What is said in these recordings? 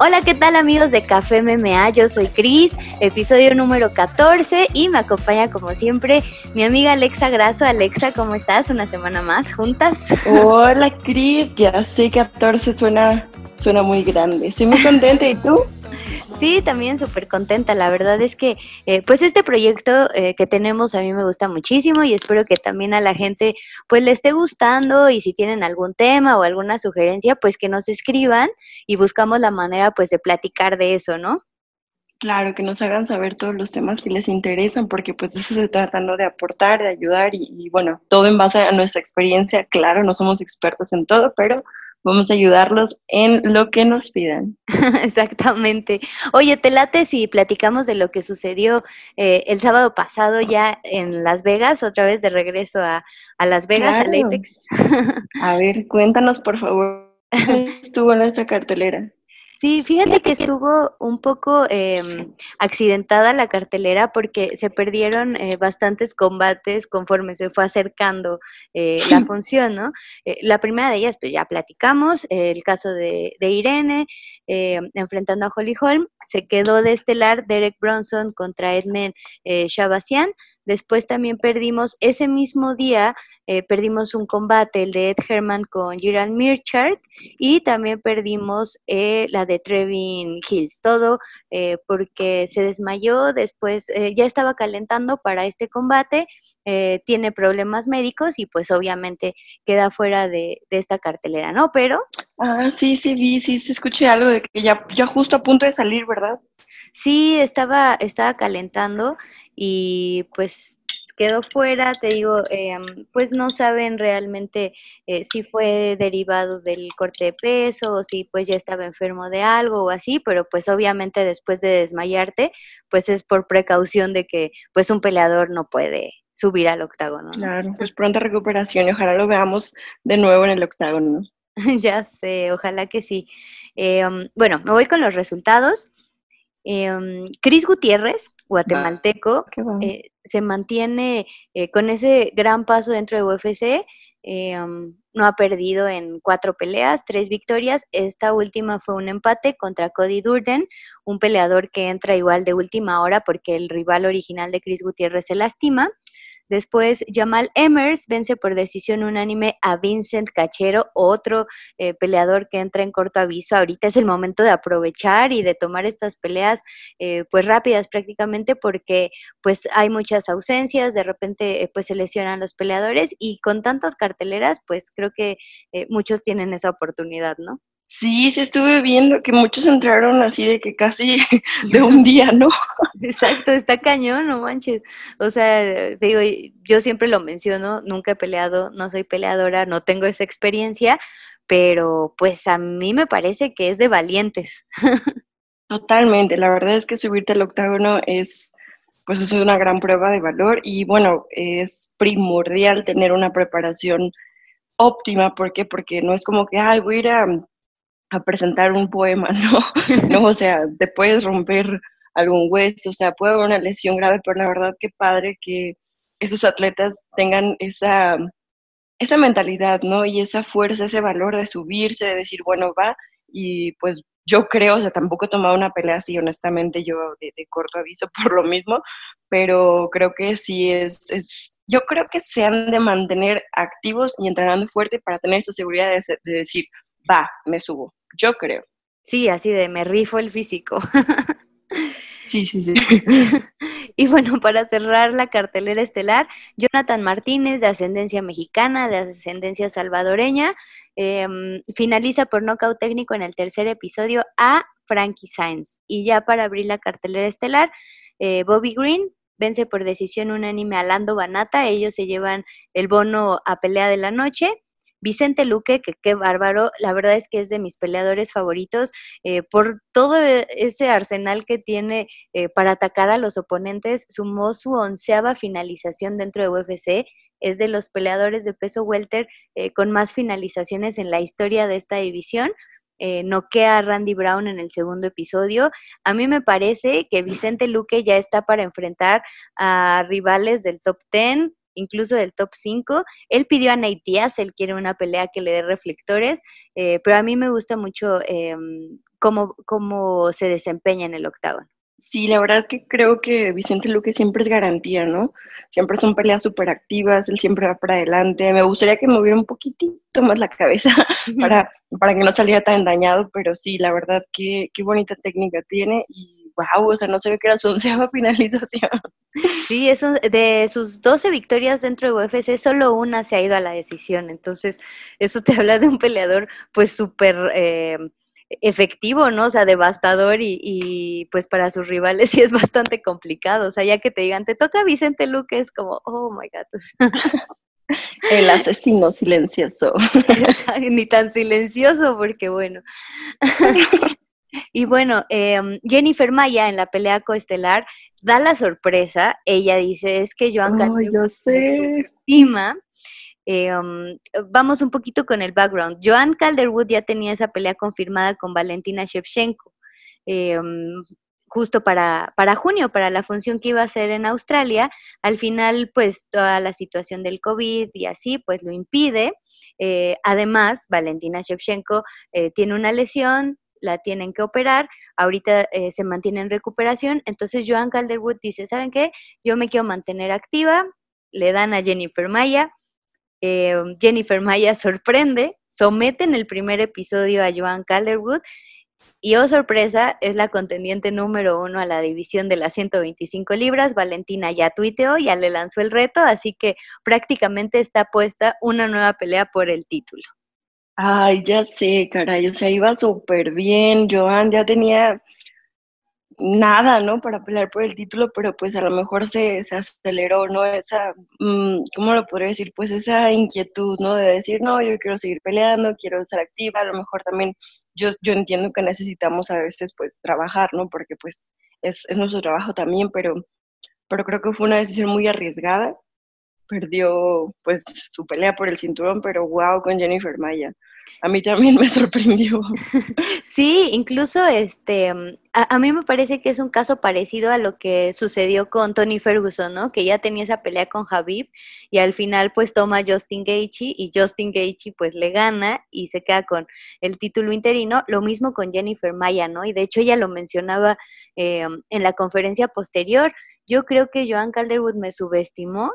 Hola, ¿qué tal amigos de Café MMA? Yo soy Cris, episodio número 14 y me acompaña como siempre mi amiga Alexa Graso. Alexa, ¿cómo estás? Una semana más juntas. Hola Cris, ya sé 14 suena, suena muy grande. Estoy muy contenta, ¿y tú? Sí, también súper contenta. La verdad es que, eh, pues este proyecto eh, que tenemos a mí me gusta muchísimo y espero que también a la gente, pues le esté gustando y si tienen algún tema o alguna sugerencia, pues que nos escriban y buscamos la manera, pues, de platicar de eso, ¿no? Claro, que nos hagan saber todos los temas que les interesan, porque pues eso se tratando de aportar, de ayudar y bueno, todo en base a nuestra experiencia. Claro, no somos expertos en todo, pero Vamos a ayudarlos en lo que nos pidan. Exactamente. Oye, te late si platicamos de lo que sucedió eh, el sábado pasado ya en Las Vegas, otra vez de regreso a, Las Vegas, a Apex. a ver, cuéntanos por favor. estuvo en nuestra cartelera? Sí, fíjate que estuvo un poco em, accidentada la cartelera porque se perdieron eh, bastantes combates conforme se fue acercando eh, la función, ¿no? Eh, la primera de ellas, pues ya platicamos, el caso de, de Irene enfrentando a Holly Holm, se quedó de estelar Derek Bronson contra Edmund Shabasian, Después también perdimos, ese mismo día, eh, perdimos un combate, el de Ed Herman con Gerald Mirchard, y también perdimos eh, la de Trevin Hills, todo eh, porque se desmayó, después ya estaba calentando para este combate, tiene problemas médicos y pues obviamente queda fuera de, de, esta cartelera, ¿no? Pero... Ah, sí, sí, vi, sí, se escuché algo de que ya, ya justo a punto de salir, ¿verdad? Sí, estaba, estaba calentando y pues quedó fuera, te digo, em, pues no saben realmente eh, si fue derivado del corte de peso o si pues ya estaba enfermo de algo o así, pero pues obviamente después de desmayarte, pues es por precaución de que pues un peleador no puede subir al octágono. Claro, pues pronta recuperación y ojalá lo veamos de nuevo en el octágono. ya sé, ojalá que sí. Em, bueno, me voy con los resultados. Eh, Cris Gutiérrez, guatemalteco, eh, se mantiene eh, con ese gran paso dentro de UFC. Em, no ha perdido en cuatro peleas, tres victorias. Esta última fue un empate contra Cody Durden, un peleador que entra igual de última hora porque el rival original de Chris Gutiérrez se lastima. Después, Jamal Emers vence por decisión unánime a Vincent Cachero, otro eh, peleador que entra en corto aviso. Ahorita es el momento de aprovechar y de tomar estas peleas eh, pues rápidas prácticamente porque pues hay muchas ausencias, de repente eh, pues se lesionan los peleadores y con tantas carteleras pues creo que muchos tienen esa oportunidad, ¿no? Sí, sí estuve viendo que muchos entraron así de que casi de un día, ¿no? Exacto, está cañón, no manches. O sea, digo, yo siempre lo menciono, nunca he peleado, no soy peleadora, no tengo esa experiencia, pero pues a mí me parece que es de valientes. Totalmente, la verdad es que subirte al octágono es, pues es una gran prueba de valor y bueno, es primordial tener una preparación óptima, ¿por qué? Porque no es como que, ay, voy a ir a a presentar un poema, ¿no? no, o sea, te puedes romper algún hueso, o sea, puede haber una lesión grave, pero la verdad que padre que esos atletas tengan esa, esa mentalidad, ¿no? Y esa fuerza, ese valor de subirse, de decir, bueno, va, y pues yo creo, o sea, tampoco he tomado una pelea así, honestamente, yo de, corto aviso por lo mismo, pero creo que sí es, es, yo creo que se han de mantener activos y entrenando fuerte para tener esa seguridad de decir, va, me subo yo creo. Sí, así de me rifo el físico. Sí, sí, sí. y bueno, para cerrar la cartelera estelar, Jonathan Martínez, de ascendencia mexicana, de ascendencia salvadoreña, em, finaliza por nocaut técnico en el tercer episodio a Frankie Sainz. Y ya para abrir la cartelera estelar, eh, Bobby Green vence por decisión unánime a Lando Banata. Ellos se llevan el bono a pelea de la noche. Vicente Luque, que qué bárbaro, la verdad es que es de mis peleadores favoritos eh, por todo e, ese arsenal que tiene eh, para atacar a los oponentes, sumó su onceava finalización dentro de UFC, es de los peleadores de peso welter eh, con más finalizaciones en la historia de esta división. noquea a Randy Brown en el segundo episodio. A mí me parece que Vicente Luque ya está para enfrentar a rivales del top 10, incluso del top 5. Él pidió a Nate Diaz, él quiere una pelea que le dé reflectores, eh, pero a mí me gusta mucho eh, cómo, cómo se desempeña en el octágono. Sí, la verdad que creo que Vicente Luque siempre es garantía, ¿no? Siempre son peleas súper activas, él siempre va para adelante. Me gustaría que moviera un poquitito más la cabeza para, para que no saliera tan dañado, pero sí, la verdad que qué bonita técnica tiene y wow, o sea, no se ve que era su onceava finalización. Sí, eso, de sus 12 victorias dentro de UFC, solo una se ha ido a la decisión. Entonces, eso te habla de un peleador, pues, súper eh, efectivo, ¿no? O sea, devastador y, pues para sus rivales sí es bastante complicado. O sea, ya que te digan, te toca Vicente Luque, es como, oh my God. El asesino silencioso. Ni tan silencioso, porque bueno. Y bueno, em, Jennifer Maya en la pelea coestelar da la sorpresa. Ella dice, es que Joan oh, yo sé. Eh, um, vamos un poquito con el background. Joan Calderwood ya tenía esa pelea confirmada con Valentina Shevchenko. Eh, um, justo para, para junio, para la función que iba a hacer en Australia. Al final, pues toda la situación del COVID y así, pues lo impide. Eh, además, Valentina Shevchenko tiene una lesión, la tienen que operar, ahorita se mantiene en recuperación, entonces Joan Calderwood dice, ¿saben qué? Yo me quiero mantener activa, le dan a Jennifer Maya, eh, Jennifer Maya sorprende, somete en el primer episodio a Joan Calderwood y, oh sorpresa, es la contendiente número uno a la división de las 125 libras. Valentina ya tuiteó, ya le lanzó el reto, así que prácticamente está puesta una nueva pelea por el título. Ay, ya sé, caray, o sea, iba súper bien. Joan ya tenía nada, ¿no? Para pelear por el título, pero pues a lo mejor se, se aceleró, ¿no? Esa, mm, ¿cómo lo podría decir? Pues esa inquietud, ¿no? De decir, no, yo quiero seguir peleando, quiero estar activa, a lo mejor también yo, yo entiendo que necesitamos a veces pues trabajar, ¿no? Porque pues es, es nuestro trabajo también, pero, pero creo que fue una decisión muy arriesgada. Perdió pues su pelea por el cinturón, pero wow con Jennifer Maya a mí también me sorprendió. Sí, incluso este, mm, a, mí me parece que es un caso parecido a lo que sucedió con Tony Ferguson, ¿no? Que ya tenía esa pelea con Javib y al final pues toma Justin Gaethje y Justin Gaethje pues le gana y se queda con el título interino. Lo mismo con Jennifer Maya, ¿no? Y de hecho ella lo mencionaba eh, en la conferencia posterior. Yo creo que Joan Calderwood me subestimó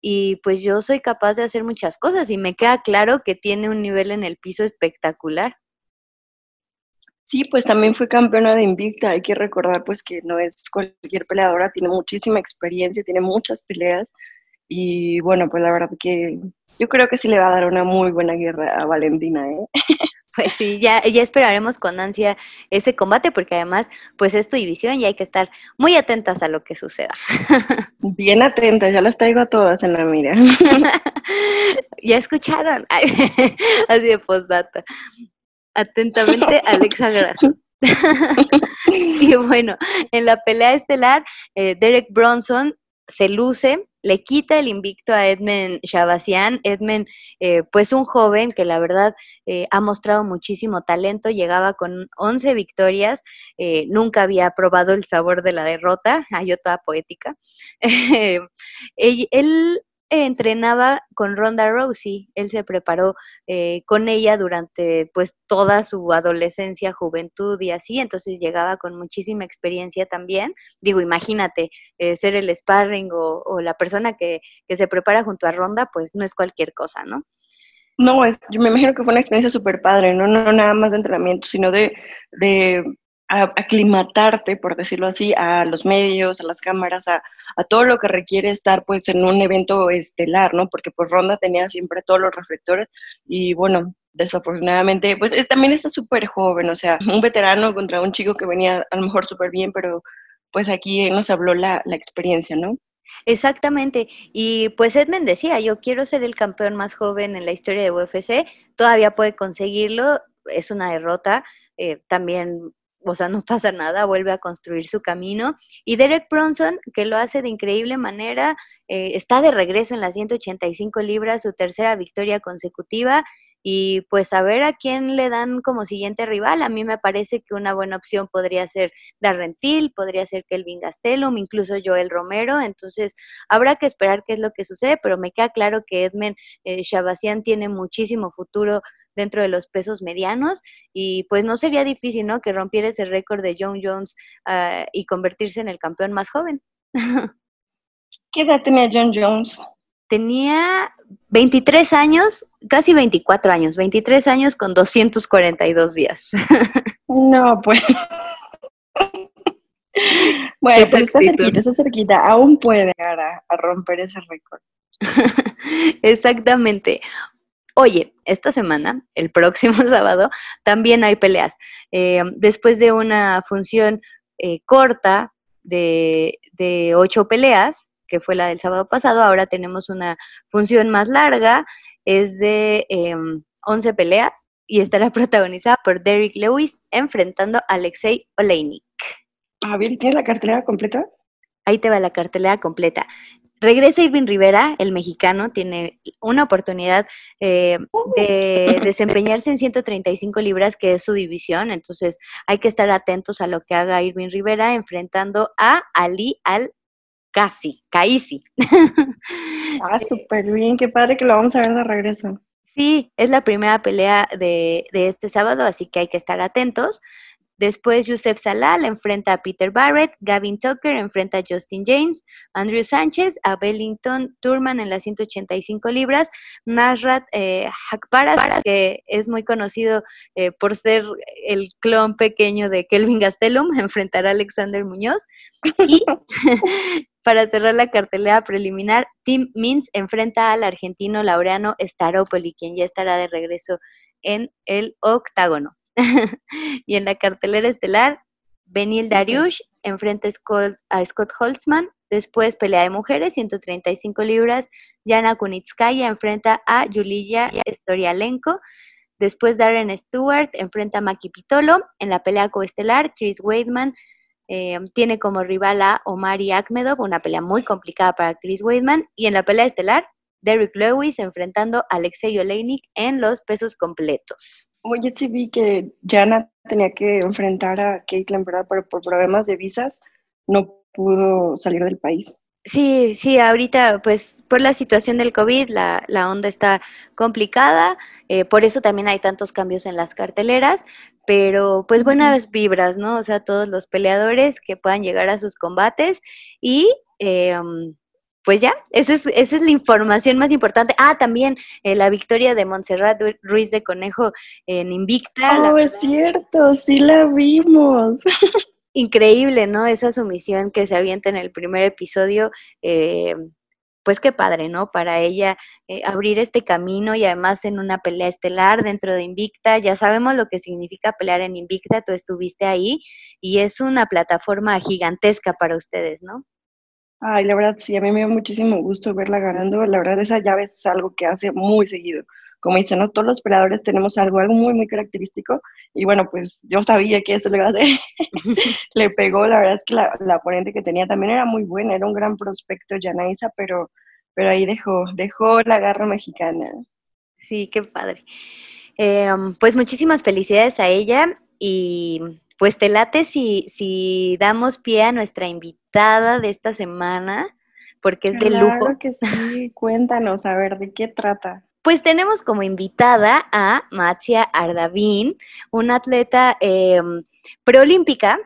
y pues yo soy capaz de hacer muchas cosas y me queda claro que tiene un nivel en el piso espectacular. Sí, pues también fue campeona de Invicta. Hay que recordar pues que no es cualquier peleadora, tiene muchísima experiencia, tiene muchas peleas y bueno, pues la verdad que yo creo que sí le va a dar una muy buena guerra a Valentina, ¿eh? Pues sí, ya, ya esperaremos con ansia ese combate porque además pues es tu división y hay que estar muy atentas a lo que suceda. Bien atentas, ya las traigo a todas en la mira. ya escucharon, así de postdata. Atentamente, Alexa Grasso. y bueno, en la pelea estelar, eh, Derek Bronson se luce, le quita el invicto a Edmund Shabasian. Edmund, eh, pues un joven que la verdad eh, ha mostrado muchísimo talento, llegaba con 11 victorias, eh, nunca había probado el sabor de la derrota, hay otra poética. él, entrenaba con Ronda Rousey, él se preparó eh, con ella durante pues toda su adolescencia, juventud y así, entonces llegaba con muchísima experiencia también. Digo, imagínate, eh, ser el sparring o, la persona que, que, se prepara junto a Ronda, pues no es cualquier cosa, ¿no? No, es, yo me imagino que fue una experiencia súper padre, ¿no? no nada más de entrenamiento, sino de, de aclimatarte, por decirlo así, a los medios, a las cámaras, a, todo lo que requiere estar pues en un evento estelar, ¿no? Porque pues Ronda tenía siempre todos los reflectores y bueno, desafortunadamente pues también está súper joven, o sea, un veterano contra un chico que venía a lo mejor súper bien, pero pues aquí nos habló la, la experiencia, ¿no? Exactamente. Y pues Edmund decía, yo quiero ser el campeón más joven en la historia de UFC, todavía puede conseguirlo, es una derrota, eh, también o sea, no pasa nada, vuelve a construir su camino. Y Derek Bronson, que lo hace de increíble manera, eh, está de regreso en las 185 libras, su tercera victoria consecutiva. Y pues a ver a quién le dan como siguiente rival. A mí me parece que una buena opción podría ser Darrentil, podría ser Kelvin Gastelum, incluso Joel Romero. Entonces habrá que esperar qué es lo que sucede, pero me queda claro que Edmund eh, tiene muchísimo futuro dentro de los pesos medianos y pues no sería difícil, ¿no? Que rompiera ese récord de John Jones ah, y convertirse en el campeón más joven. ¿Qué edad tenía John Jones? Tenía 23 años, casi 24 años, 23 años con 242 días. No, pues. bueno, está cerquita, está cerquita. Aún puede llegar a, romper ese récord. Exactamente. Oye, esta semana, el próximo sábado, también hay peleas. Eh, después de una función eh, corta de, de ocho peleas, que fue la del sábado pasado, ahora tenemos una función más larga, es de eh, em, 11 peleas y estará protagonizada por Derek Lewis enfrentando a Alexei Oleinik. A ver, ¿tienes la cartelera completa? Ahí te va la cartelera completa. Regresa Irving Rivera, el mexicano, tiene una oportunidad eh, de desempeñarse en 135 libras, que es su división, entonces hay que estar atentos a lo que haga Irving Rivera enfrentando a Ali Al Casi, Kaisi. Ah, súper bien, qué padre que lo vamos a ver de regreso. Sí, es la primera pelea de, de este sábado, así que hay que estar atentos. Después Yusef Salal enfrenta a Peter Barrett, Gavin Tucker enfrenta a Justin James, Andrew Sánchez a Bellington Turman en las 185 libras, Nasrat eh, Hakparas, que es muy conocido eh, por ser el clon pequeño de Kelvin Gastelum, enfrentará a Alexander Muñoz. Y para cerrar la cartelera preliminar, Tim Mins enfrenta al argentino Laureano Staropoli, quien ya estará de regreso en el octágono. y en la cartelera estelar, Benil Dariush enfrenta a Scott, Holtzman. Después, pelea de mujeres, 135 libras. Yana Kunitskaya enfrenta a Yulia Storialenko. Después, Darren Stewart enfrenta a Maki Pitolo. En la pelea coestelar, Chris Weidman eh, tiene como rival a Omari Akhmedov, una pelea muy complicada para Chris Weidman. Y en la pelea estelar, Derek Lewis enfrentando a Alexei Oleinik en los pesos completos. Oye, sí vi que Jana tenía que enfrentar a Caitlin, ¿verdad? Pero por problemas de visas no pudo salir del país. Sí, sí, ahorita pues por la situación del COVID la, la onda está complicada, eh, por eso también hay tantos cambios en las carteleras, pero pues buenas vibras, ¿no? O sea, todos los peleadores que puedan llegar a sus combates y eh, pues ya, esa es, esa es la información más importante. Ah, también eh, la victoria de Montserrat Ruiz de Conejo en Invicta. Oh, es cierto, sí la vimos. Increíble, ¿no? Esa sumisión que se avienta en el primer episodio. Eh, pues qué padre, ¿no? Para ella eh, abrir este camino y además en una pelea estelar dentro de Invicta. Ya sabemos lo que significa pelear en Invicta, tú estuviste ahí y es una plataforma gigantesca para ustedes, ¿no? Ay, la verdad, sí, a mí me dio muchísimo gusto verla ganando. La verdad, esa llave es algo que hace muy seguido. Como dicen, ¿no? Todos los peleadores tenemos algo, algo muy, muy característico. Y bueno, pues yo sabía que eso le iba a hacer. le pegó, la verdad es que la, la, oponente que tenía también era muy buena, era un gran prospecto, Yanaisa, pero, pero ahí dejó, dejó la garra mexicana. Sí, qué padre. Eh, pues muchísimas felicidades a ella y pues te late si, si damos pie a nuestra invitada de esta semana, porque es de lujo. Claro que sí, cuéntanos, a ver, ¿de qué trata? Pues tenemos como invitada a Matzia Ardavín, una atleta eh, preolímpica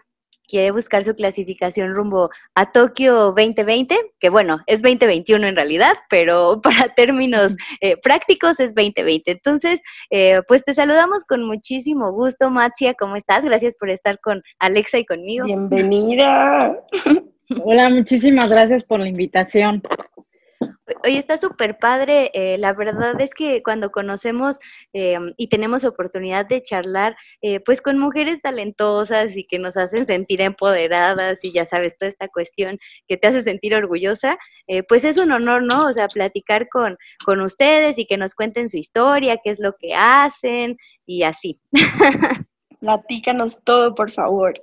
quiere buscar su clasificación rumbo a Tokio 2020, que bueno, es 2021 en realidad, pero para términos eh, prácticos es 2020. Entonces, eh, pues te saludamos con muchísimo gusto, Matsia, ¿cómo estás? Gracias por estar con Alexa y conmigo. Bienvenida. Hola, muchísimas gracias por la invitación. Oye, está súper padre. Eh, la verdad es que cuando conocemos eh, y tenemos oportunidad de charlar, eh, pues con mujeres talentosas y que nos hacen sentir empoderadas y ya sabes, toda esta cuestión que te hace sentir orgullosa, pues es un honor, ¿no? O sea, platicar con, con ustedes y que nos cuenten su historia, qué es lo que hacen y así. Platícanos todo, por favor.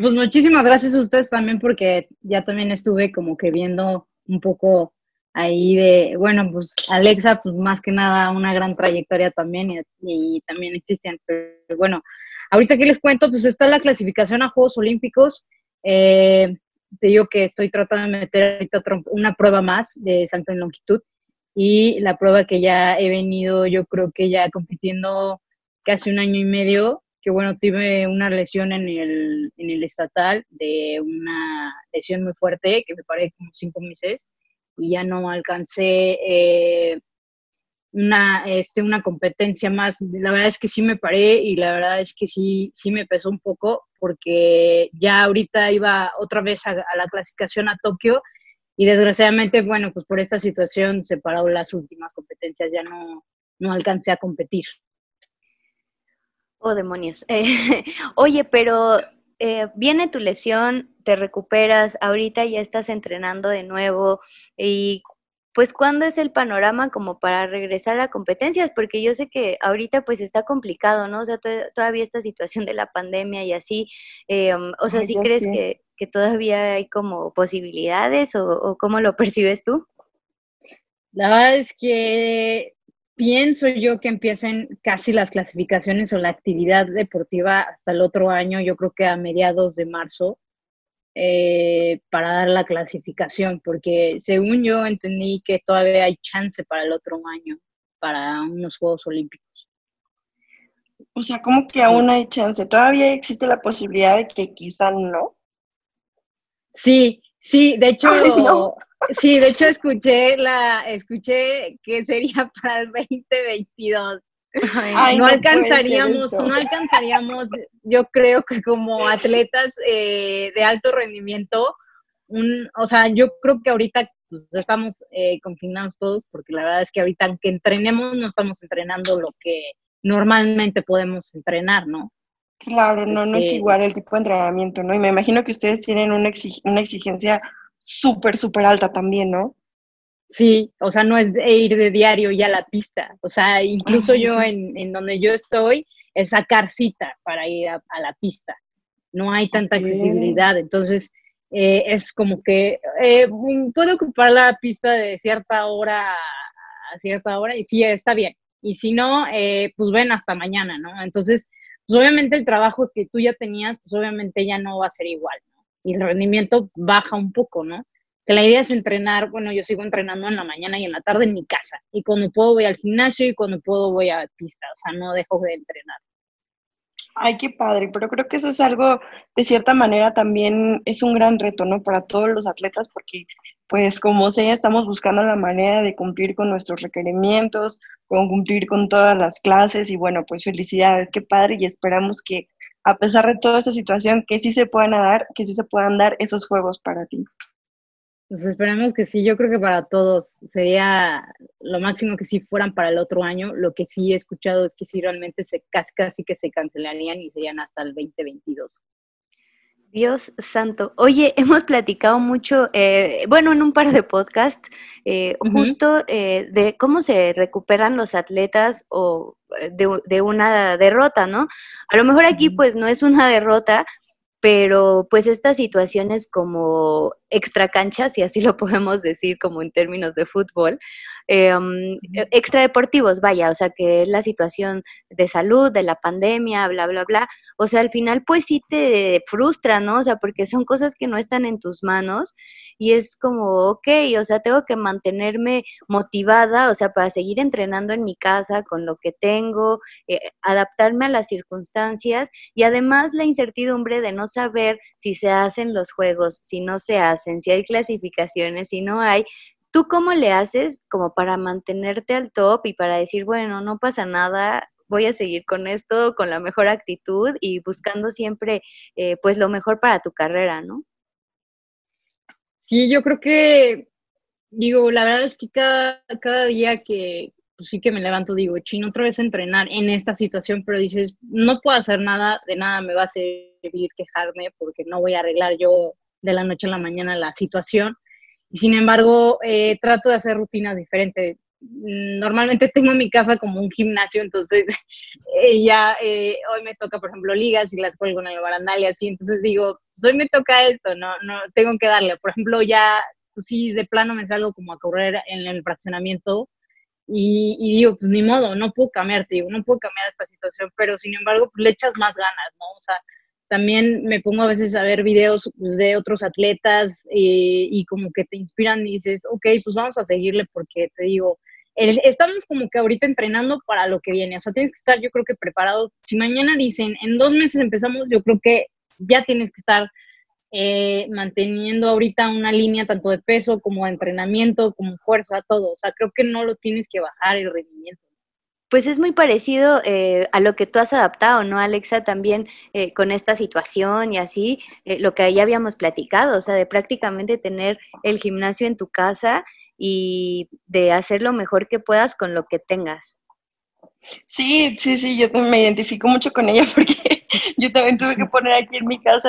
Pues muchísimas gracias a ustedes también porque ya también estuve como que viendo un poco ahí de, bueno, pues Alexa, pues más que nada una gran trayectoria también y, también Cristian, pero bueno, ahorita que les cuento, pues está la clasificación a Juegos Olímpicos, eh, te digo que estoy tratando de meter ahorita una prueba más de salto en longitud y la prueba que ya he venido, yo creo que ya compitiendo casi un año y medio, que bueno, tuve una lesión en el, en el estatal de una lesión muy fuerte, que me paré como cinco meses, y ya no alcancé eh, una, este, una competencia más. La verdad es que sí me paré y la verdad es que sí, sí me pesó un poco porque ya ahorita iba otra vez a, la clasificación a Tokio y desgraciadamente, bueno, pues por esta situación se paró las últimas competencias, ya no, no alcancé a competir. Oh, demonios. oye, pero eh, viene tu lesión, te recuperas, ahorita ya estás entrenando de nuevo y pues cuándo es el panorama como para regresar a competencias, porque yo sé que ahorita pues está complicado, ¿no? O sea, todavía esta situación de la pandemia y así, eh, um, o sea, ¿sí crees Que, todavía hay como posibilidades o, o cómo lo percibes tú? La verdad es que pienso yo que empiecen casi las clasificaciones o la actividad deportiva hasta el otro año, yo creo que a mediados de marzo, eh, para dar la clasificación, porque según yo entendí que todavía hay chance para el otro año, para unos Juegos Olímpicos. O sea, ¿cómo que aún hay chance? ¿Todavía existe la posibilidad de que quizá no? Sí, sí, de hecho, sí, de hecho escuché la, escuché que sería para el 2022 no, alcanzaríamos, no alcanzaríamos, yo creo que como atletas eh, de alto rendimiento, un, o sea, yo creo que ahorita pues, estamos eh, confinados todos, porque la verdad es que ahorita aunque entrenemos, no estamos entrenando lo que normalmente podemos entrenar, ¿no? Claro, no, no es este igual el tipo de entrenamiento, ¿no? Y me imagino que ustedes tienen una, una exigencia súper, súper alta también, ¿no? Sí, o sea, no es ir de diario ya a la pista. O sea, incluso yo en, en, donde yo estoy es sacar cita para ir a, la pista. No hay tanta accesibilidad. Entonces, eh, es como que eh, puedo ocupar la pista de cierta hora a cierta hora y sí, está bien. Y si no, eh, pues ven hasta mañana, ¿no? Entonces, pues obviamente el trabajo que tú ya tenías, pues obviamente ya no va a ser igual. Y el rendimiento baja un poco, ¿no? que la idea es entrenar, bueno, yo sigo entrenando en la mañana y en la tarde en mi casa, y cuando puedo voy al gimnasio y cuando puedo voy a pista, o sea, no dejo de entrenar. Ay, qué padre, pero creo que eso es algo, de cierta manera, también es un gran reto, ¿no? Para todos los atletas, porque, pues, como sea, estamos buscando la manera de cumplir con nuestros requerimientos, con cumplir con todas las clases, y bueno, pues felicidades, qué padre, y esperamos que, a pesar de toda esta situación, que sí se puedan dar, que sí se puedan dar esos juegos para ti. Pues esperemos que sí, yo creo que para todos sería lo máximo que si fueran para el otro año. Lo que sí he escuchado es que sí realmente se casi, casi que se cancelarían y serían hasta el 2022. Dios santo. Oye, hemos platicado mucho, eh, bueno, en un par de podcasts, eh, justo eh, de cómo se recuperan los atletas o de, de, una derrota, ¿no? A lo mejor aquí pues no es una derrota, pero pues estas situaciones como extra canchas, si así lo podemos decir como en términos de fútbol, eh, extra deportivos, vaya, o sea, que es la situación de salud, de la pandemia, bla, bla, bla. O sea, al final pues sí te frustra, ¿no? O sea, porque son cosas que no están en tus manos y es como, ok, o sea, tengo que mantenerme motivada, o sea, para seguir entrenando en mi casa con lo que tengo, eh, adaptarme a las circunstancias y además la incertidumbre de no saber si se hacen los juegos, si no se hacen, si hay clasificaciones, si no hay. ¿Tú cómo le haces como para mantenerte al top y para decir, bueno, no pasa nada, voy a seguir con esto, con la mejor actitud y buscando siempre eh, pues lo mejor para tu carrera, ¿no? Sí, yo creo que, digo, la verdad es que cada, cada día que pues sí que me levanto, digo, chino, otra vez entrenar en esta situación, pero dices, no puedo hacer nada, de nada me va a servir quejarme porque no voy a arreglar yo de la noche a la mañana la situación. Y sin embargo, eh, trato de hacer rutinas diferentes. Normalmente tengo mi casa como un gimnasio, entonces eh, ya eh, hoy me toca, por ejemplo, ligas y las cuelgo en el barandal y así, entonces digo, pues hoy me toca esto, no, no, tengo que darle. Por ejemplo, ya, pues sí, de plano me salgo como a correr en el fraccionamiento y, digo, pues ni modo, no puedo cambiar, te digo, no puedo cambiar esta situación, pero sin embargo, pues le echas más ganas, ¿no? O sea, también me pongo a veces a ver videos pues, de otros atletas eh, y como que te inspiran y dices, ok, pues vamos a seguirle porque te digo, estamos como que ahorita entrenando para lo que viene, o sea, tienes que estar yo creo que preparado. Si mañana dicen, en dos meses empezamos, yo creo que ya tienes que estar eh, manteniendo ahorita una línea tanto de peso como de entrenamiento, como fuerza, todo. O sea, creo que no lo tienes que bajar el rendimiento. Pues es muy parecido eh, a lo que tú has adaptado, ¿no, Alexa? También eh, con esta situación y así, lo que ya habíamos platicado, o sea, de prácticamente tener el gimnasio en tu casa y de hacer lo mejor que puedas con lo que tengas. Sí, sí, sí, yo también me identifico mucho con ella porque yo también tuve que poner aquí en mi casa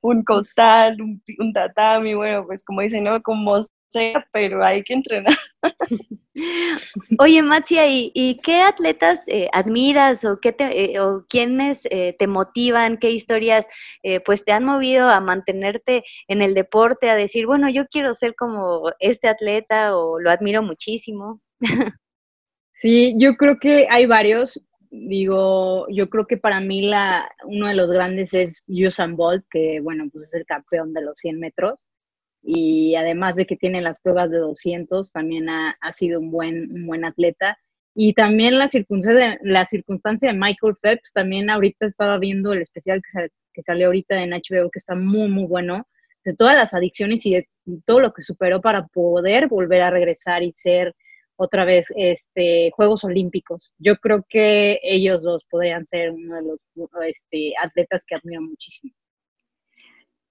un costal, un, un tatami, bueno, pues como dicen, ¿no? Como sea, pero hay que entrenar. Oye, Matsia, ¿y, qué atletas eh, admiras o, qué te, eh, o quiénes eh, te motivan, qué historias pues te han movido a mantenerte en el deporte, a decir, bueno, yo quiero ser como este atleta o lo admiro muchísimo? Sí, yo creo que hay varios. Digo, yo creo que para mí la, uno de los grandes es Usain Bolt, que bueno, pues es el campeón de los 100 metros. Y además de que tiene las pruebas de 200, también ha, ha sido un buen, un buen atleta. Y también la circunstancia, la circunstancia de Michael Phelps, también ahorita estaba viendo el especial que, que salió ahorita en HBO, que está muy, muy bueno, de todas las adicciones y de todo lo que superó para poder volver a regresar y ser otra vez este, Juegos Olímpicos. Yo creo que ellos dos podrían ser uno de los este, atletas que admiro muchísimo.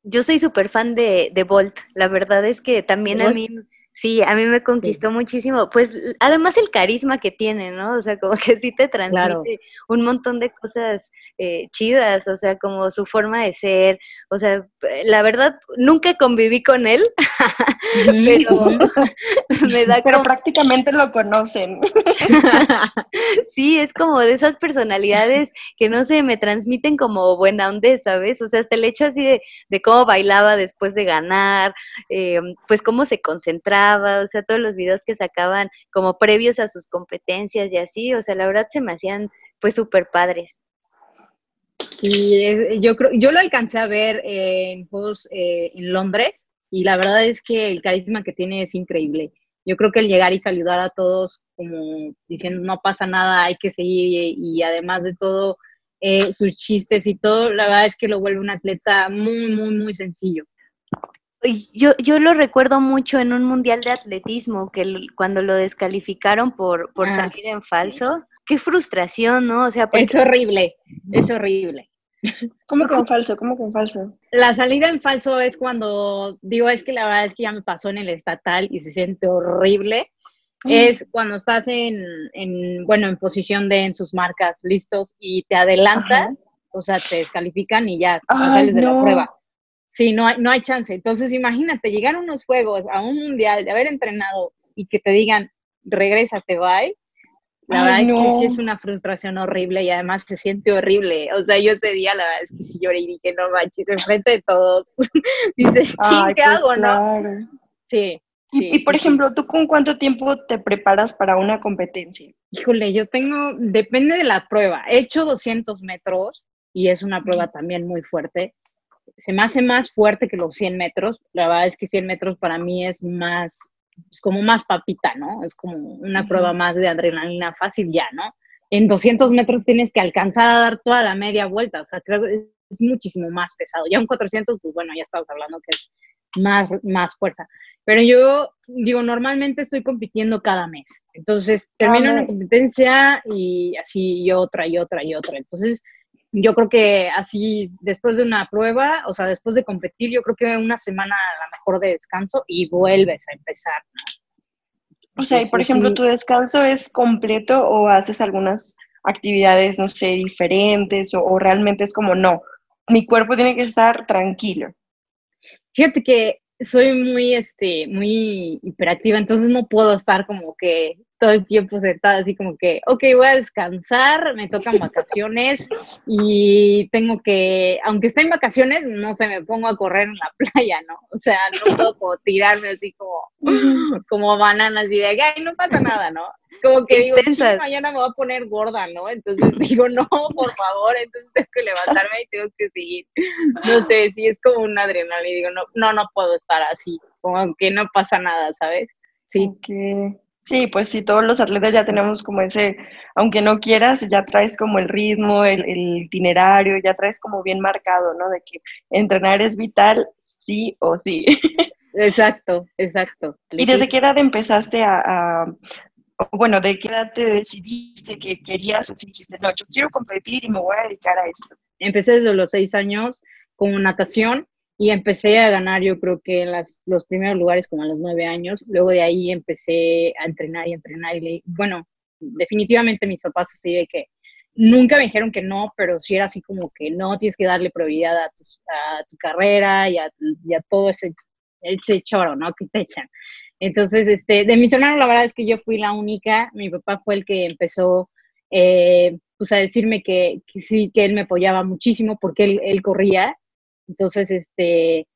Yo soy súper fan de, de Bolt. La verdad es que también a mí Sí, a mí me conquistó muchísimo. Pues además el carisma que tiene, ¿no? O sea, como que sí te transmite un montón de cosas eh, chidas, o sea, como su forma de ser. O sea, la verdad, nunca conviví con él, pero me da Pero prácticamente lo conocen. sí, es como de esas personalidades que no sé, me transmiten como buena onda, ¿sabes? O sea, hasta el hecho así de, de cómo bailaba después de ganar, eh, pues cómo se concentraba o sea, todos los videos que sacaban como previos a sus competencias y así, o sea, la verdad se me hacían pues súper padres. Y yo creo, yo lo alcancé a ver en juegos eh, en Londres y la verdad es que el carisma que tiene es increíble. Yo creo que el llegar y saludar a todos como diciendo no pasa nada, hay que seguir y, además de todo eh, sus chistes y todo, la verdad es que lo vuelve un atleta muy, muy, muy sencillo. Yo, yo lo recuerdo mucho en un mundial de atletismo, que cuando lo descalificaron por, por ah, salir en falso, qué frustración, ¿no? O sea, es horrible, es horrible. ¿Cómo que en falso? ¿Cómo que en falso? La salida en falso es cuando, digo, es que la verdad es que ya me pasó en el estatal y se siente horrible. Mm. Es cuando estás en, en, bueno, en posición de en sus marcas listos y te adelantas, o sea, te descalifican y ya sales de la prueba. Sí, no hay, no hay chance. Entonces, imagínate, llegar a unos juegos, a un mundial, de haber entrenado y que te digan, regrésate, bye. La verdad es que sí es una frustración horrible y además se siente horrible. O sea, yo ese día la verdad es que sí lloré y dije, no manches, enfrente de todos. Dices, ¿qué pues hago, no? Sí. y, por ejemplo, ¿tú con cuánto tiempo te preparas para una competencia? Híjole, yo tengo, depende de la prueba. He hecho 200 metros y es una prueba también muy fuerte se me hace más fuerte que los 100 metros. La verdad es que 100 metros para mí es más, es como más papita, ¿no? Es como una prueba más de adrenalina fácil ya, ¿no? En 200 metros tienes que alcanzar a dar toda la media vuelta, o sea, creo que es muchísimo más pesado. Ya un 400, pues bueno, ya estamos hablando que es más, más fuerza. Pero yo digo, normalmente estoy compitiendo cada mes. Entonces, termino una competencia y así y otra y otra y otra. Entonces, yo creo que así, después de una prueba, o sea, después de competir, yo creo que una semana a lo mejor de descanso y vuelves a empezar, ¿no? O sea, y por ejemplo, ¿tu descanso es completo o haces algunas actividades, no sé, diferentes o, o realmente es como, no, mi cuerpo tiene que estar tranquilo? Fíjate que soy muy, este, muy hiperactiva, entonces no puedo estar como que todo el tiempo sentada, así como que, ok, voy a descansar, me tocan vacaciones y tengo que, aunque esté en vacaciones, no sé, me pongo a correr en la playa, ¿no? O sea, no puedo como tirarme así como, como bananas y de, ay, no pasa nada, ¿no? Como que digo, mañana me voy a poner gorda, ¿no? Entonces digo, no, por favor, entonces tengo que levantarme y tengo que seguir. No sé, si es como una adrenalina y digo, no, no, no puedo estar así, como que no pasa nada, ¿sabes? Sí. que Sí, pues sí, todos los atletas ya tenemos como ese, aunque no quieras, ya traes como el ritmo, el, itinerario, ya traes como bien marcado, ¿no? De que entrenar es vital, sí o sí. Exacto, exacto. ¿Y desde qué edad empezaste a, bueno, de qué edad te decidiste que querías, así dijiste, no, yo quiero competir y me voy a dedicar a esto? Empecé desde los seis años con natación y empecé a ganar yo creo que en las, los primeros lugares como a los nueve años, luego de ahí empecé a entrenar y entrenar y bueno, definitivamente mis papás así de que nunca me dijeron que no, pero sí era así como que no tienes que darle prioridad a tu, a tu carrera y a, todo ese, ese choro, ¿no? Que te echan. Entonces, este, de mis hermanos, la verdad es que yo fui la única. Mi papá fue el que empezó eh, pues a decirme que, que, sí, que él me apoyaba muchísimo porque él, él corría entonces, este,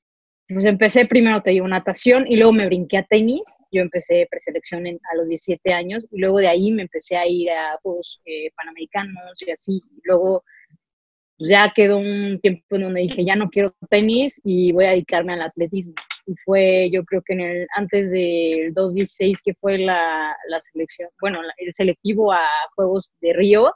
pues empecé primero, te digo, natación y luego me brinqué a tenis. Yo empecé preselección a los 17 años y luego de ahí me empecé a ir a Juegos eh, Panamericanos y así. Y luego pues ya quedó un tiempo en donde dije, ya no quiero tenis y voy a dedicarme al atletismo. Y fue, yo creo que en el, antes del 2016, que fue la, la selección, bueno, el selectivo a Juegos de Río,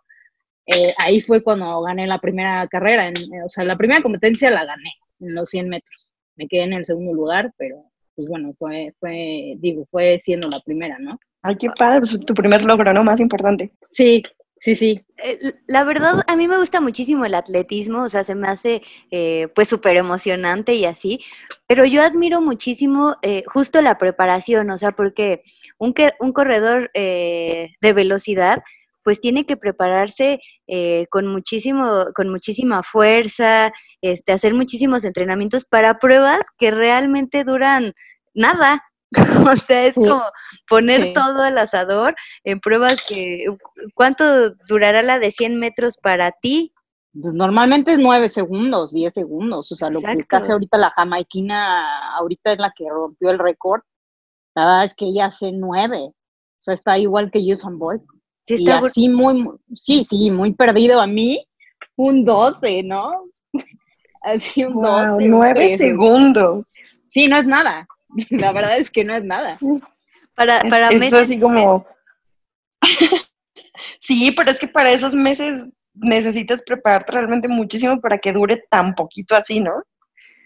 eh, ahí fue cuando gané la primera carrera, en, o sea, la primera competencia la gané en los 100 metros. Me quedé en el segundo lugar, pero pues bueno, fue, fue digo, fue siendo la primera, ¿no? Ay, qué padre, pues, tu primer logro, ¿no? Más importante. Sí, sí, sí. Eh, la verdad, a mí me gusta muchísimo el atletismo, o sea, se me hace eh, pues súper emocionante y así, pero yo admiro muchísimo justo la preparación, o sea, porque un, un corredor de velocidad, pues tiene que prepararse eh, con muchísimo, con muchísima fuerza, este, hacer muchísimos entrenamientos para pruebas que realmente duran nada. o sea, es como poner todo al asador en pruebas que, ¿cuánto durará la de 100 metros para ti? Pues normalmente es 9 segundos, 10 segundos, o sea, lo que hace ahorita la jamaiquina, ahorita es la que rompió el récord, la verdad es que ella hace 9, o sea, está igual que Usain Bolt. Sí, y así muy, sí, sí, muy perdido a mí, un 12, ¿no? Así un 12. 9 segundos. Sí, no es nada. La verdad es que no es nada. Para, para es, meses. así como. sí, pero es que para esos meses necesitas prepararte realmente muchísimo para que dure tan poquito así, ¿no?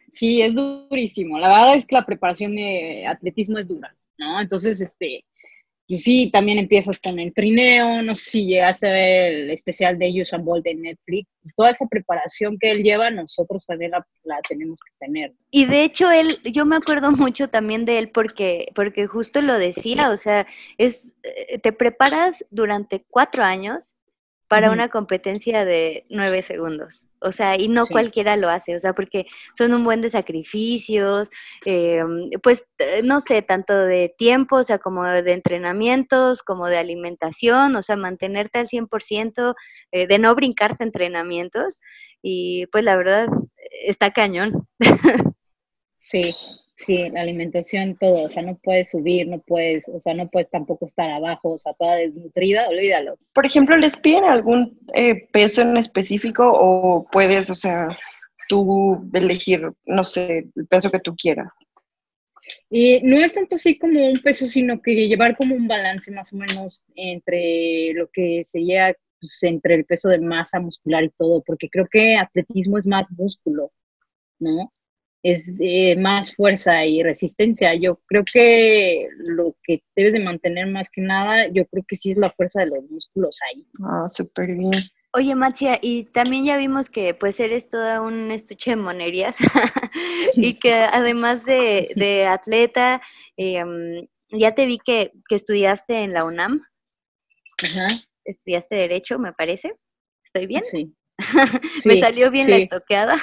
Sí, es durísimo. La verdad es que la preparación de atletismo es dura, ¿no? Entonces, este, y sí, también empiezas con el trineo, no sé si llegaste a ver el especial de Usain Bolt de Netflix. Toda esa preparación que él lleva, nosotros también la, tenemos que tener. Y de hecho, él, yo me acuerdo mucho también de él porque, porque justo lo decía, o sea, es, eh, te preparas durante cuatro años para una competencia de nueve segundos. O sea, y no cualquiera lo hace, o sea, porque son un buen de sacrificios, eh, pues, eh, no sé, tanto de tiempo, o sea, como de entrenamientos, como de alimentación, o sea, mantenerte al 100%, eh, de no brincarte entrenamientos. Y pues la verdad, está cañón. Sí, Sí, la alimentación, todo, o sea, no puedes subir, no puedes, o sea, no puedes tampoco estar abajo, o sea, toda desnutrida, olvídalo. Por ejemplo, ¿les piden algún eh, peso en específico o puedes, o sea, tú elegir, no sé, el peso que tú quieras? Y no es tanto así como un peso, sino que llevar como un balance más o menos entre lo que sería, pues, entre el peso de masa muscular y todo, porque creo que atletismo es más músculo, ¿no? Es eh, más fuerza y resistencia. Yo creo que lo que debes de mantener más que nada, yo creo que sí es la fuerza de los músculos ahí. Ah, súper bien. Oye, Matzia, y también ya vimos que pues eres toda un estuche de monerías y que además de, atleta, em, ya te vi que, estudiaste en la UNAM. Ajá. Estudiaste Derecho, me parece. ¿Estoy bien? Sí. me salió bien la estoqueada.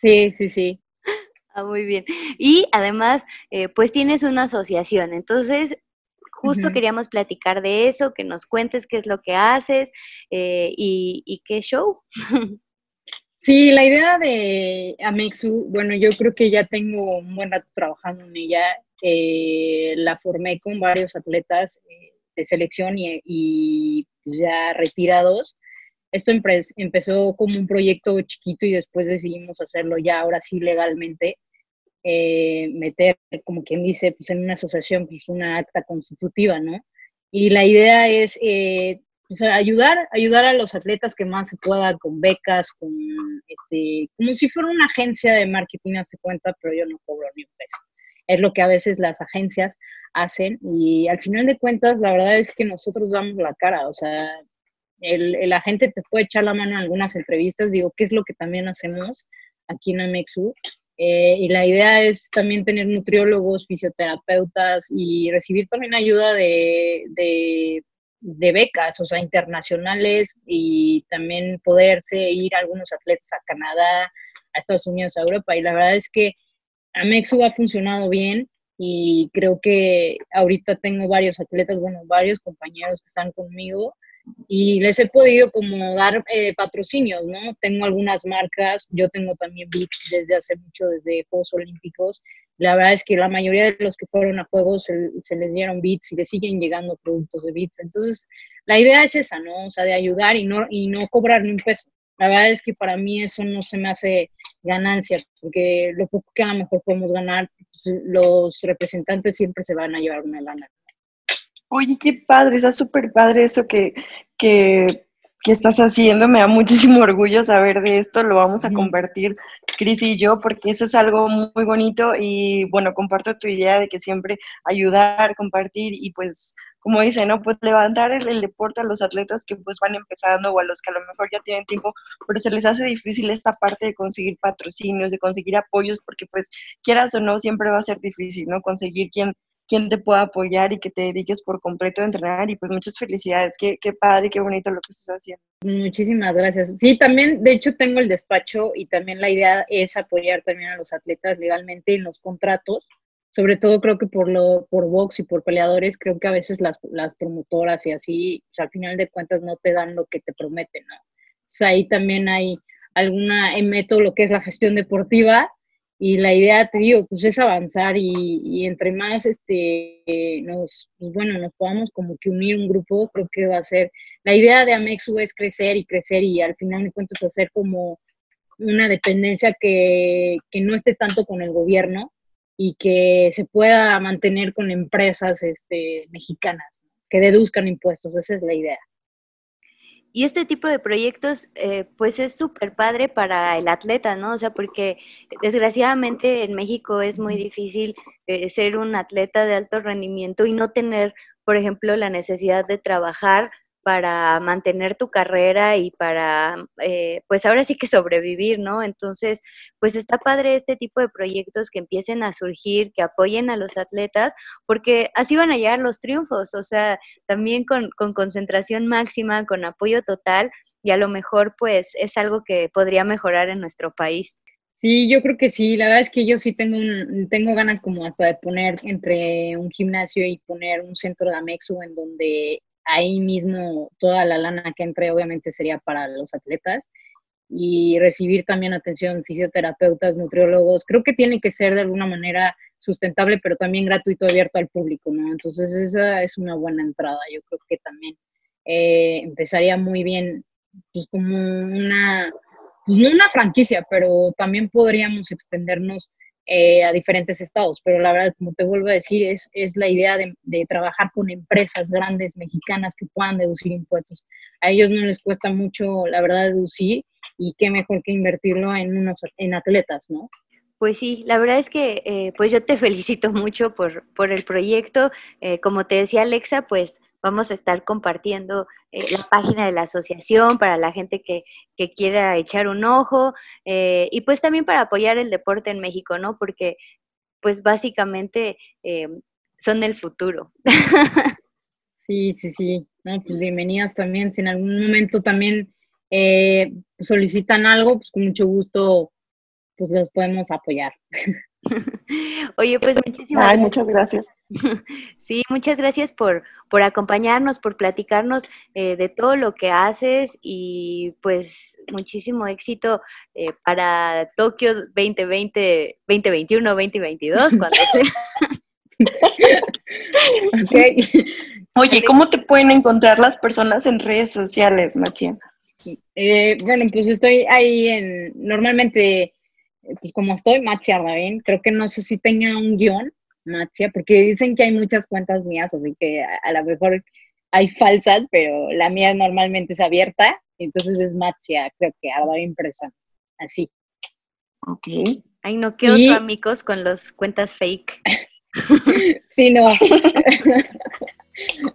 sí, sí, sí. Muy bien. Y además, eh, pues tienes una asociación, entonces justo queríamos platicar de eso, que nos cuentes qué es lo que haces eh, y, qué show. Sí, la idea de Amexu, bueno, yo creo que ya tengo un buen rato trabajando en ella. Eh, la formé con varios atletas de selección y, y pues, ya retirados esto empezó como un proyecto chiquito y después decidimos hacerlo ya ahora sí legalmente, eh, meter, como quien dice, pues en una asociación, pues una acta constitutiva, ¿no? Y la idea es eh, pues, ayudar, ayudar a los atletas que más se pueda con becas, con este, como si fuera una agencia de marketing, hace cuenta, pero yo no cobro ni un peso. Es lo que a veces las agencias hacen y al final de cuentas la verdad es que nosotros damos la cara, o sea, el, el agente te puede echar la mano en algunas entrevistas, digo, ¿qué es lo que también hacemos aquí en Amexu? Eh, y la idea es también tener nutriólogos, fisioterapeutas y recibir también ayuda de, de, becas, o sea, internacionales y también poderse ir algunos atletas a Canadá, a Estados Unidos, a Europa. Y la verdad es que Amexu ha funcionado bien y creo que ahorita tengo varios atletas, bueno, varios compañeros que están conmigo y les he podido como dar eh, patrocinios, ¿no? Tengo algunas marcas, yo tengo también VIX desde hace mucho, desde Juegos Olímpicos. La verdad es que la mayoría de los que fueron a Juegos se, les dieron bits y les siguen llegando productos de bits. Entonces, la idea es esa, ¿no? O sea, de ayudar y no, y no cobrar ni un peso. La verdad es que para mí eso no se me hace ganancia, porque lo poco que a lo mejor podemos ganar, pues, los representantes siempre se van a llevar una lana. Oye, qué padre, está súper padre eso que, que, estás haciendo. Me da muchísimo orgullo saber de esto. Lo vamos a compartir, Cris y yo, porque eso es algo muy bonito y bueno, comparto tu idea de que siempre ayudar, compartir y pues, como dice, ¿no? Pues levantar el, deporte a los atletas que pues van empezando o a los que a lo mejor ya tienen tiempo, pero se les hace difícil esta parte de conseguir patrocinios, de conseguir apoyos, porque pues quieras o no, siempre va a ser difícil, ¿no? Conseguir quien quien te pueda apoyar y que te dediques por completo a entrenar y pues muchas felicidades, qué, qué padre, qué bonito lo que estás haciendo. Muchísimas gracias. Sí, también, de hecho, tengo el despacho y también la idea es apoyar también a los atletas legalmente en los contratos, sobre todo creo que por lo por box y por peleadores, creo que a veces las, las promotoras y así, o al final de cuentas no te dan lo que te prometen, ¿no? O sea, ahí también hay alguna, meto lo que es la gestión deportiva, y la idea, te digo, pues es avanzar y, entre más, este, nos, pues bueno, nos podamos como que unir un grupo, creo que va a ser, la idea de Amexu es crecer y crecer y al final de cuentas hacer como una dependencia que, que no esté tanto con el gobierno y que se pueda mantener con empresas este, mexicanas, que deduzcan impuestos, esa es la idea. Y este tipo de proyectos, eh, pues es súper padre para el atleta, ¿no? O sea, porque desgraciadamente en México es muy difícil eh, ser un atleta de alto rendimiento y no tener, por ejemplo, la necesidad de trabajar para mantener tu carrera y para, eh, pues ahora sí que sobrevivir, ¿no? Entonces, pues está padre este tipo de proyectos que empiecen a surgir, que apoyen a los atletas, porque así van a llegar los triunfos, o sea, también con, con concentración máxima, con apoyo total, y a lo mejor pues es algo que podría mejorar en nuestro país. Sí, yo creo que sí. La verdad es que yo sí tengo un, tengo ganas como hasta de poner entre un gimnasio y poner un centro de Amexu en donde ahí mismo toda la lana que entre obviamente sería para los atletas y recibir también atención fisioterapeutas, nutriólogos. Creo que tiene que ser de alguna manera sustentable, pero también gratuito, abierto al público, ¿no? Entonces esa es una buena entrada. Yo creo que también eh, empezaría muy bien, pues como una, pues no una franquicia, pero también podríamos extendernos eh, a diferentes estados. Pero la verdad, como te vuelvo a decir, es, es la idea de, trabajar con empresas grandes mexicanas que puedan deducir impuestos. A ellos no les cuesta mucho, la verdad, deducir y qué mejor que invertirlo en, unos, en atletas, ¿no? Pues sí, la verdad es que eh, pues yo te felicito mucho por, por el proyecto. Eh, como te decía Alexa, pues Vamos a estar compartiendo eh, la página de la asociación para la gente que, quiera echar un ojo eh, y pues también para apoyar el deporte en México, ¿no? Porque pues básicamente eh, son el futuro. Sí, sí, sí. No, pues bienvenidas también. Si en algún momento también solicitan algo, pues con mucho gusto pues los podemos apoyar. Oye, pues muchísimas muchas gracias. Sí, muchas gracias por, por acompañarnos, por platicarnos eh, de todo lo que haces y pues muchísimo éxito eh, para Tokio 2020, 2021, 2022, cuando sea. Oye, ¿cómo te pueden encontrar las personas en redes sociales, Matías? Eh, bueno, pues estoy ahí en, normalmente pues como estoy, Machia Ardavín, creo que no sé si tenga un guion, Machia, porque dicen que hay muchas cuentas mías, así que a, lo mejor hay falsas, pero la mía normalmente es abierta, entonces es Matsia, creo que Arda Impresa, así. Ok. Ay, no, qué oso, amigos, con los cuentas fake. sí, no.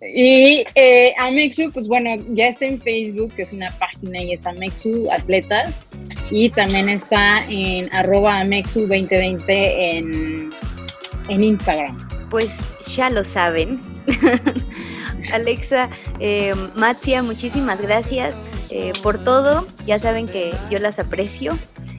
y eh, Amexu, pues bueno, ya está en Facebook, que es una página y es Amexu Atletas. Y también está en arroba Amexu 2020 en, en Instagram. Pues ya lo saben. Alexa, eh, Matzia, muchísimas gracias eh, por todo. Ya saben que yo las aprecio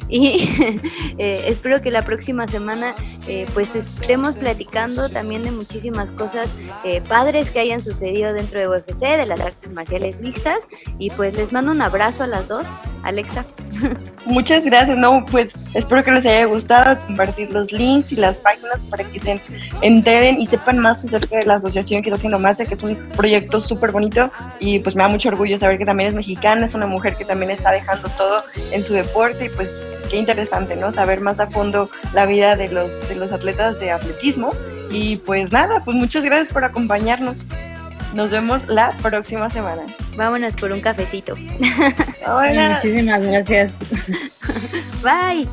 y eh, espero que la próxima semana eh, pues estemos platicando también de muchísimas cosas eh, padres que hayan sucedido dentro de UFC, de las artes marciales mixtas y pues les mando un abrazo a las dos, Alexa. Muchas gracias, no, pues espero que les haya gustado compartir los links y las páginas para que se enteren y sepan más acerca de la asociación que está haciendo Marcia, que es un proyecto súper bonito y pues me da mucho orgullo saber que también es mexicana, es una mujer que también está dejando todo en su deporte y pues qué interesante, ¿no? Saber más a fondo la vida de los, de los atletas de atletismo. Y pues nada, pues muchas gracias por acompañarnos. Nos vemos la próxima semana. Vámonos por un cafecito. Hola. Muchísimas gracias. Bye.